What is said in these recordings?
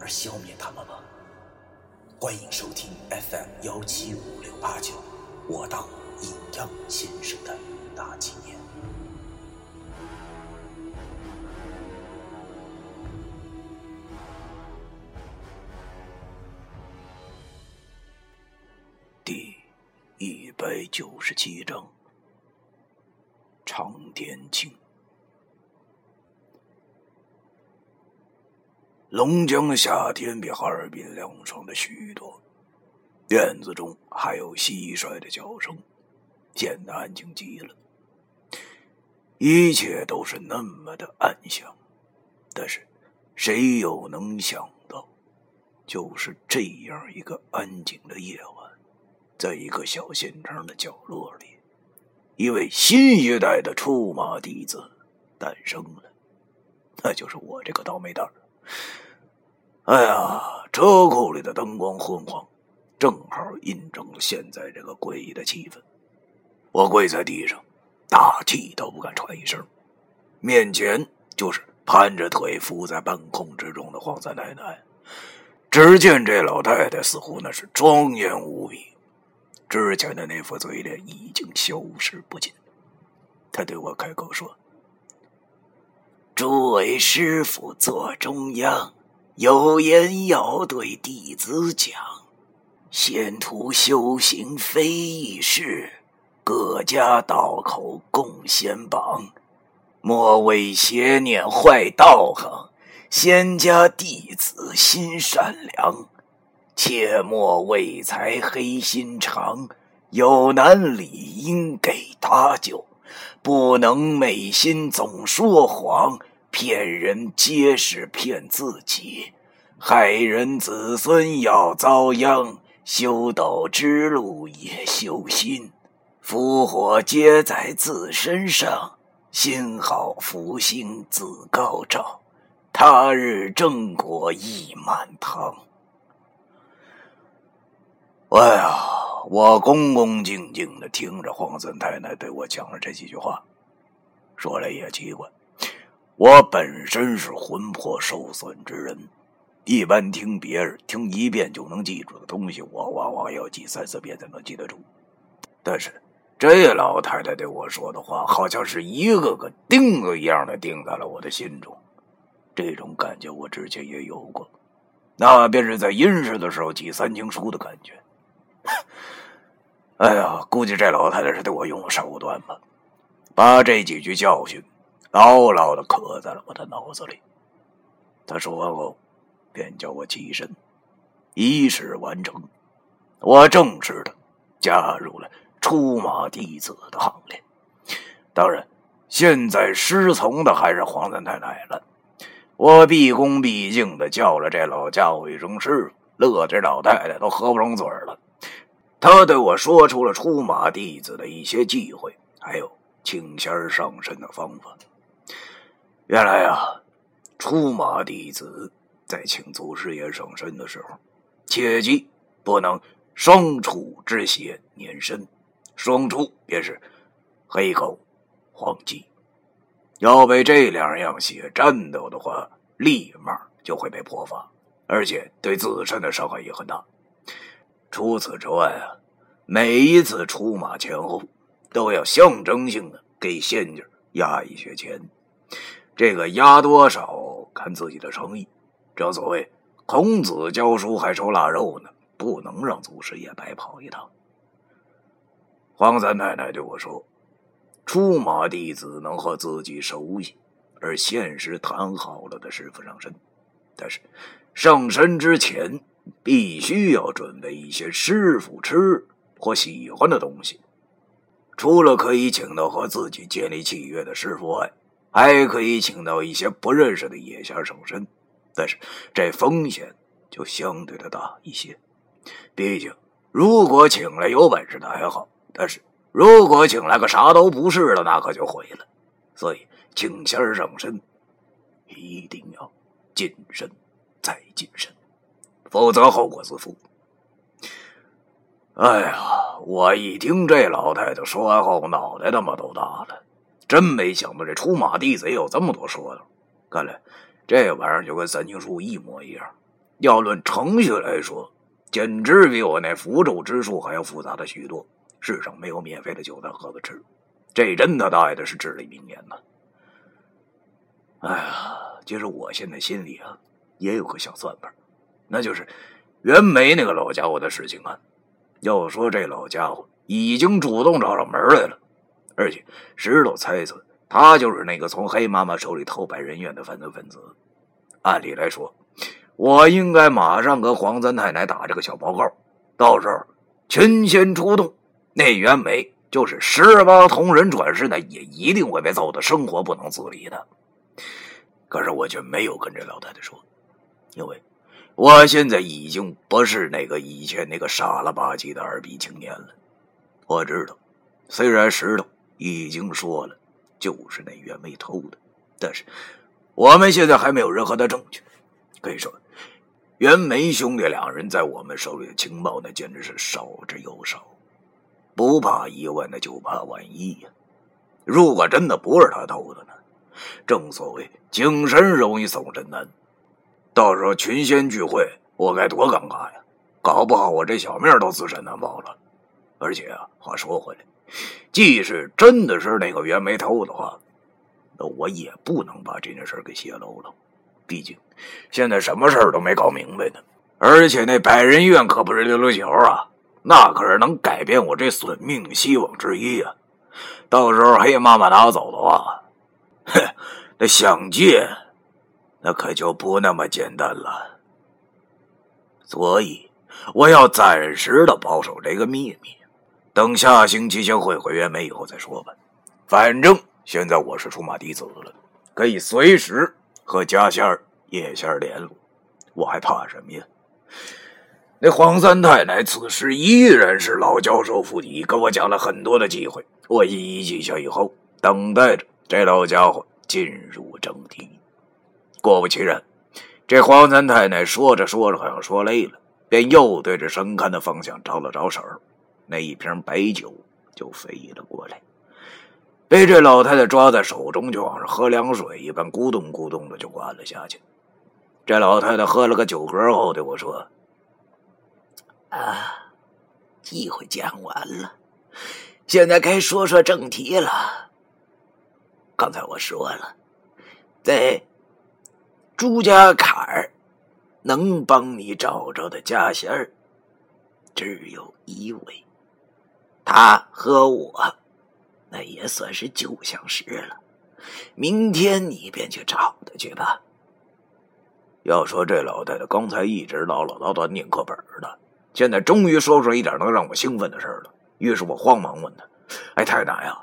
而消灭他们吗？欢迎收听 FM 幺七五六八九，我当阴阳先生的大纪念。第一百九十七章：长天镜。龙江的夏天比哈尔滨凉爽的许多，院子中还有蟋蟀的叫声，显得安静极了。一切都是那么的安详，但是谁又能想到，就是这样一个安静的夜晚。在一个小县城的角落里，一位新一代的出马弟子诞生了，那就是我这个倒霉蛋儿。哎呀，车库里的灯光昏黄，正好印证了现在这个诡异的气氛。我跪在地上，大气都不敢喘一声，面前就是盘着腿伏在半空之中的黄三奶奶。只见这老太太似乎那是庄严无比。之前的那副嘴脸已经消失不见。她对我开口说：“诸位师傅坐中央，有言要对弟子讲。仙途修行非易事，各家道口共仙榜，莫为邪念坏道行。仙家弟子心善良。”切莫为财黑心肠，有难理应给搭救，不能昧心总说谎，骗人皆是骗自己，害人子孙要遭殃，修道之路也修心，福祸皆在自身上，心好福星自高照，他日正果亦满堂。哎呀，我恭恭敬敬的听着黄三太太对我讲了这几句话。说来也奇怪，我本身是魂魄受损之人，一般听别人听一遍就能记住的东西，我往往要记三四遍才能记得住。但是这老太太对我说的话，好像是一个个钉子一样的钉在了我的心中。这种感觉我之前也有过，那便是在阴世的时候记三经书的感觉。哎呀，估计这老太太是对我用了手段吧，把这几句教训牢牢的刻在了我的脑子里。他说完后，便叫我起身，仪式完成，我正式的加入了出马弟子的行列。当然，现在师从的还是黄三太太了。我毕恭毕敬的叫了这老家伙一声师傅，乐这老太太都合不拢嘴了。他对我说出了出马弟子的一些忌讳，还有请仙上身的方法。原来啊，出马弟子在请祖师爷上身的时候，切记不能双出之血粘身，双出便是黑狗、黄鸡，要被这两样血沾到的话，立马就会被破法，而且对自身的伤害也很大。除此之外啊，每一次出马前后，都要象征性的给仙家压一些钱。这个压多少看自己的诚意。正所谓孔子教书还收腊肉呢，不能让祖师爷白跑一趟。黄三太太对我说：“出马弟子能和自己熟悉而现实谈好了的师傅上身，但是上身之前。”必须要准备一些师傅吃或喜欢的东西，除了可以请到和自己建立契约的师傅外，还可以请到一些不认识的野仙上身。但是这风险就相对的大一些。毕竟，如果请来有本事的还好，但是如果请来个啥都不是的，那可就毁了。所以，请仙上身，一定要谨慎再谨慎，否则后果自负。哎呀，我一听这老太太说完后，脑袋他妈都大了。真没想到这出马弟子也有这么多说的，看来这玩意儿就跟三清书一模一样。要论程序来说，简直比我那符咒之术还要复杂的许多。世上没有免费的酒菜喝着吃，这真他大爷的是至理名言呐！哎呀，其实我现在心里啊也有个小算盘，那就是袁梅那个老家伙的事情啊。要说这老家伙已经主动找上门来了。而且石头猜测，他就是那个从黑妈妈手里偷百人院的犯罪分子。按理来说，我应该马上跟黄三太奶打这个小报告，到时候群仙出动，那袁美就是十八铜人转世，那也一定会被揍得生活不能自理的。可是我却没有跟这老太太说，因为我现在已经不是那个以前那个傻了吧唧的二逼青年了。我知道，虽然石头。已经说了，就是那袁梅偷的，但是我们现在还没有任何的证据。可以说，袁梅兄弟两人在我们手里的情报，那简直是少之又少。不怕一万，那就怕万一呀！如果真的不是他偷的呢？正所谓精神容易送神难，到时候群仙聚会，我该多尴尬呀！搞不好我这小命都自身难保了。而且啊，话说回来。即使真的是那个袁梅偷的话，那我也不能把这件事给泄露了。毕竟现在什么事都没搞明白呢。而且那百人院可不是溜溜球啊，那可是能改变我这损命希望之一啊！到时候黑妈妈拿走的话，哼，那想借，那可就不那么简单了。所以我要暂时的保守这个秘密。等下星期先会会袁梅以后再说吧。反正现在我是出马弟子了，可以随时和家仙儿、叶仙儿联络，我还怕什么呀？那黄三太奶此时依然是老教授府邸，跟我讲了很多的机会，我一一记下以后，等待着这老家伙进入正题。果不其然，这黄三太奶说着说着，好像说累了，便又对着神龛的方向招了招手。那一瓶白酒就飞了过来，被这老太太抓在手中，就像是喝凉水一般，咕咚咕咚的就灌了下去。这老太太喝了个酒嗝后对我说：“啊，机会讲完了，现在该说说正题了。刚才我说了，在朱家坎儿能帮你找着的家仙儿，只有一位。”他和我，那也算是旧相识了。明天你便去找他去吧。要说这老太太刚才一直唠唠叨叨念课本的，现在终于说出一点能让我兴奋的事了。于是我慌忙问他：“哎，太奶呀，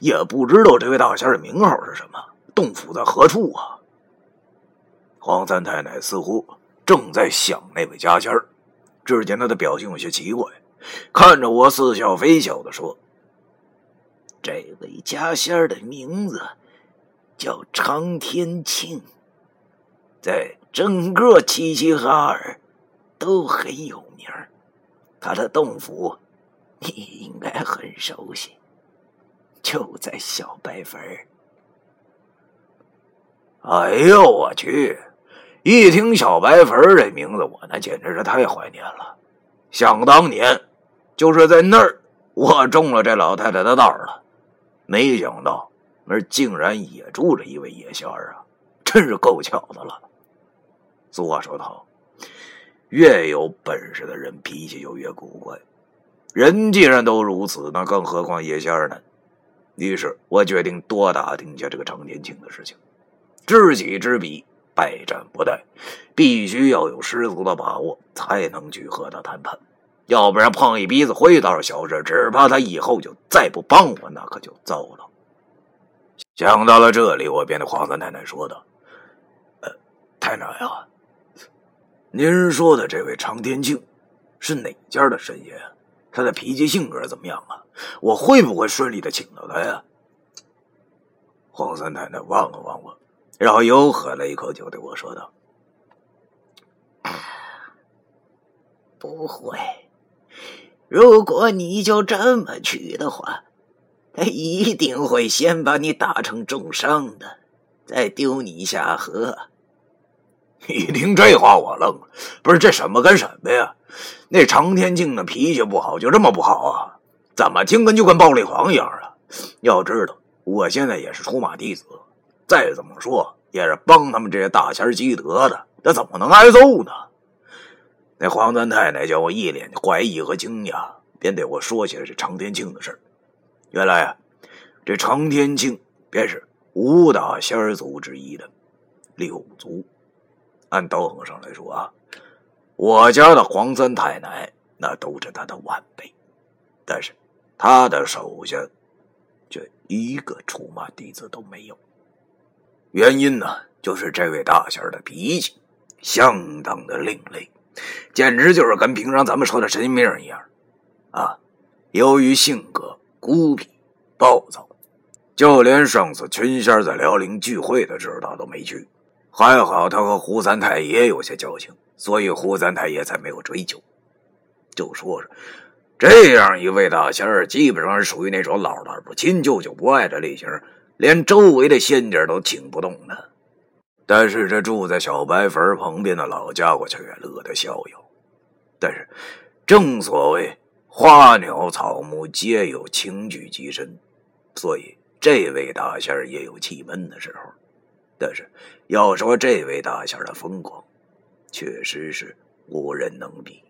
也不知道这位大仙的名号是什么，洞府在何处啊？”黄三太奶似乎正在想那位家仙儿，只见他的表情有些奇怪。看着我，似笑非笑的说：“这位家仙儿的名字叫常天庆，在整个齐齐哈尔都很有名他的洞府你应该很熟悉，就在小白坟哎呦我去！一听小白坟这名字，我那简直是太怀念了。想当年。就是在那儿，我中了这老太太的道了。没想到那儿竟然也住着一位野仙儿啊，真是够巧的了。俗话说得好，越有本事的人脾气就越古怪。人既然都如此，那更何况野仙儿呢？于是我决定多打听一下这个常天庆的事情。知己知彼，百战不殆，必须要有十足的把握，才能去和他谈判。要不然碰一鼻子灰倒是小事，只怕他以后就再不帮我，那可就糟了。想到了这里，我便对黄三太太说道：“呃，太奶呀，您说的这位常天庆是哪家的神爷？他的脾气性格怎么样啊？我会不会顺利的请到他呀？黄三太太望了望我，然后又喝了一口酒，对我说道：“不会。如果你就这么去的话，他一定会先把你打成重伤的，再丢你下河。”一听这话，我愣了。不是这什么跟什么呀？那常天庆的脾气不好，就这么不好啊？怎么听跟就跟暴力狂一样啊？要知道，我现在也是出马弟子，再怎么说也是帮他们这些大仙积德的，他怎么能挨揍呢？那黄三太太叫我一脸的怀疑和惊讶，便对我说起了这常天庆的事原来啊，这常天庆便是五大仙族之一的六族。按道行上来说啊，我家的黄三太奶那都是他的晚辈，但是他的手下却一个出马弟子都没有。原因呢，就是这位大仙的脾气相当的另类，简直就是跟平常咱们说的神经病一样啊！由于性格孤僻暴躁，就连上次群仙在辽宁聚会的时候，他都没去。还好他和胡三太爷有些交情，所以胡三太爷才没有追究。就说是这样一位大仙儿，基本上是属于那种老大不亲、舅舅不爱的类型，连周围的仙家都请不动的。但是这住在小白坟旁边的老家伙却乐得逍遥。但是正所谓花鸟草木皆有情趣极深，所以这位大仙儿也有气闷的时候。但是，要说这位大仙的风光，确实是无人能比。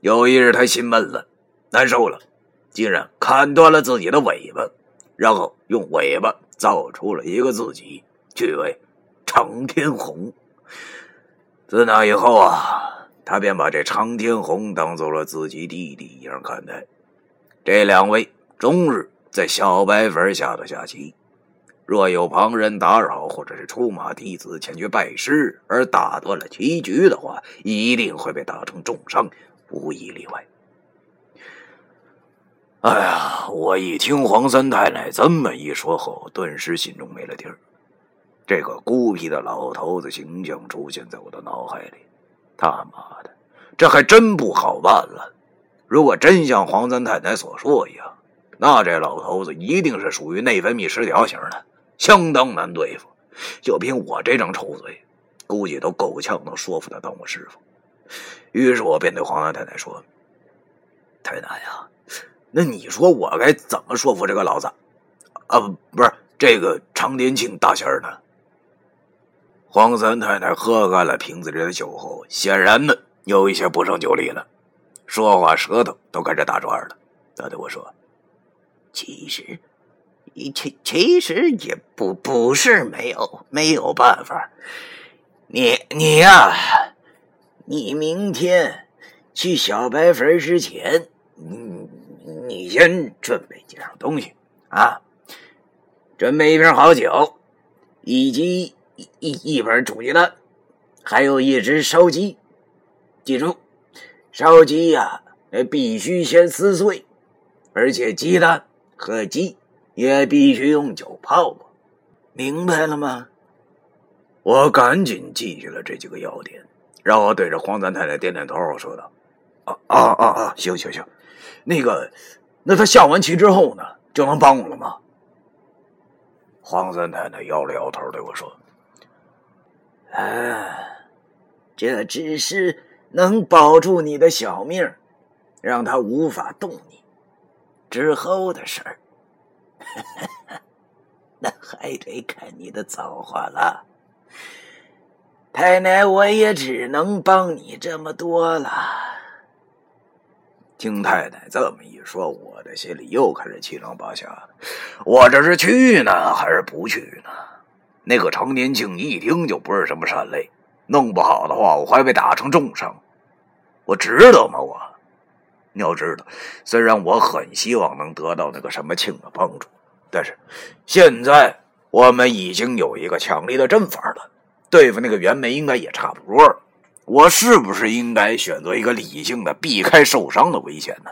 有一日，他心闷了，难受了，竟然砍断了自己的尾巴，然后用尾巴造出了一个自己，去为常天红。自那以后啊，他便把这常天红当做了自己弟弟一样看待。这两位终日在小白坟下头下棋。若有旁人打扰，或者是出马弟子前去拜师而打断了棋局的话，一定会被打成重伤，无一例外。哎呀，我一听黄三太奶这么一说后，顿时心中没了底儿。这个孤僻的老头子形象出现在我的脑海里，他妈的，这还真不好办了。如果真像黄三太太所说一样，那这老头子一定是属于内分泌失调型的。相当难对付，就凭我这张臭嘴，估计都够呛能说服他当我师傅。于是我便对黄三太太说：“太奶呀，那你说我该怎么说服这个老子？啊，不，是这个常天庆大仙呢？”黄三太太喝干了瓶子里的酒后，显然呢有一些不胜酒力了，说话舌头都开始打转了。他对我说：“其实。”其其实也不不是没有没有办法，你你呀，你明天去小白坟之前，你你先准备几样东西啊，准备一瓶好酒，以及一一一本煮鸡蛋，还有一只烧鸡。记住，烧鸡呀，必须先撕碎，而且鸡蛋和鸡。也必须用酒泡过，明白了吗？我赶紧记下了这几个要点，然后对着黄三太太点点头，说道：“啊啊啊啊，行行行，那个，那他下完棋之后呢，就能帮我了吗？”黄三太太摇了摇头，对我说：“啊，这只是能保住你的小命，让他无法动你，之后的事儿。”那还得看你的造化了，太奶，我也只能帮你这么多了。听太太这么一说，我的心里又开始七上八下的。我这是去呢，还是不去呢？那个常年庆一听就不是什么善类，弄不好的话，我还被打成重伤。我值得吗？我？你要知道，虽然我很希望能得到那个什么庆的帮助，但是现在我们已经有一个强力的阵法了，对付那个袁梅应该也差不多了。我是不是应该选择一个理性的、避开受伤的危险呢？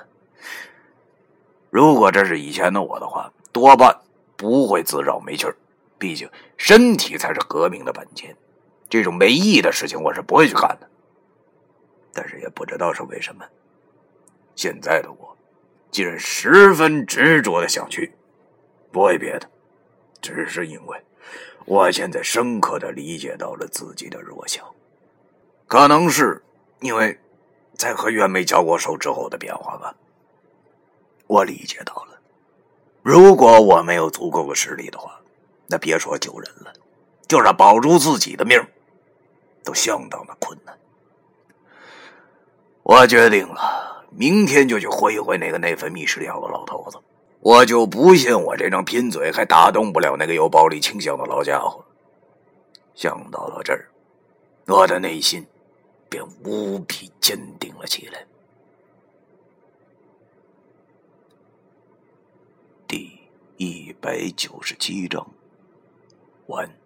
如果这是以前的我的话，多半不会自找没趣儿。毕竟身体才是革命的本钱，这种没意义的事情我是不会去干的。但是也不知道是为什么，现在的我竟然十分执着的想去。不为别的，只是因为我现在深刻的理解到了自己的弱小。可能是因为在和袁梅交过手之后的变化吧。我理解到了，如果我没有足够的实力的话，那别说救人了，就是保住自己的命，都相当的困难。我决定了，明天就去会一会那个内分泌失调的老头子。我就不信我这张贫嘴还打动不了那个有暴力倾向的老家伙。想到了这儿，我的内心便无比坚定了起来。第一百九十七章完。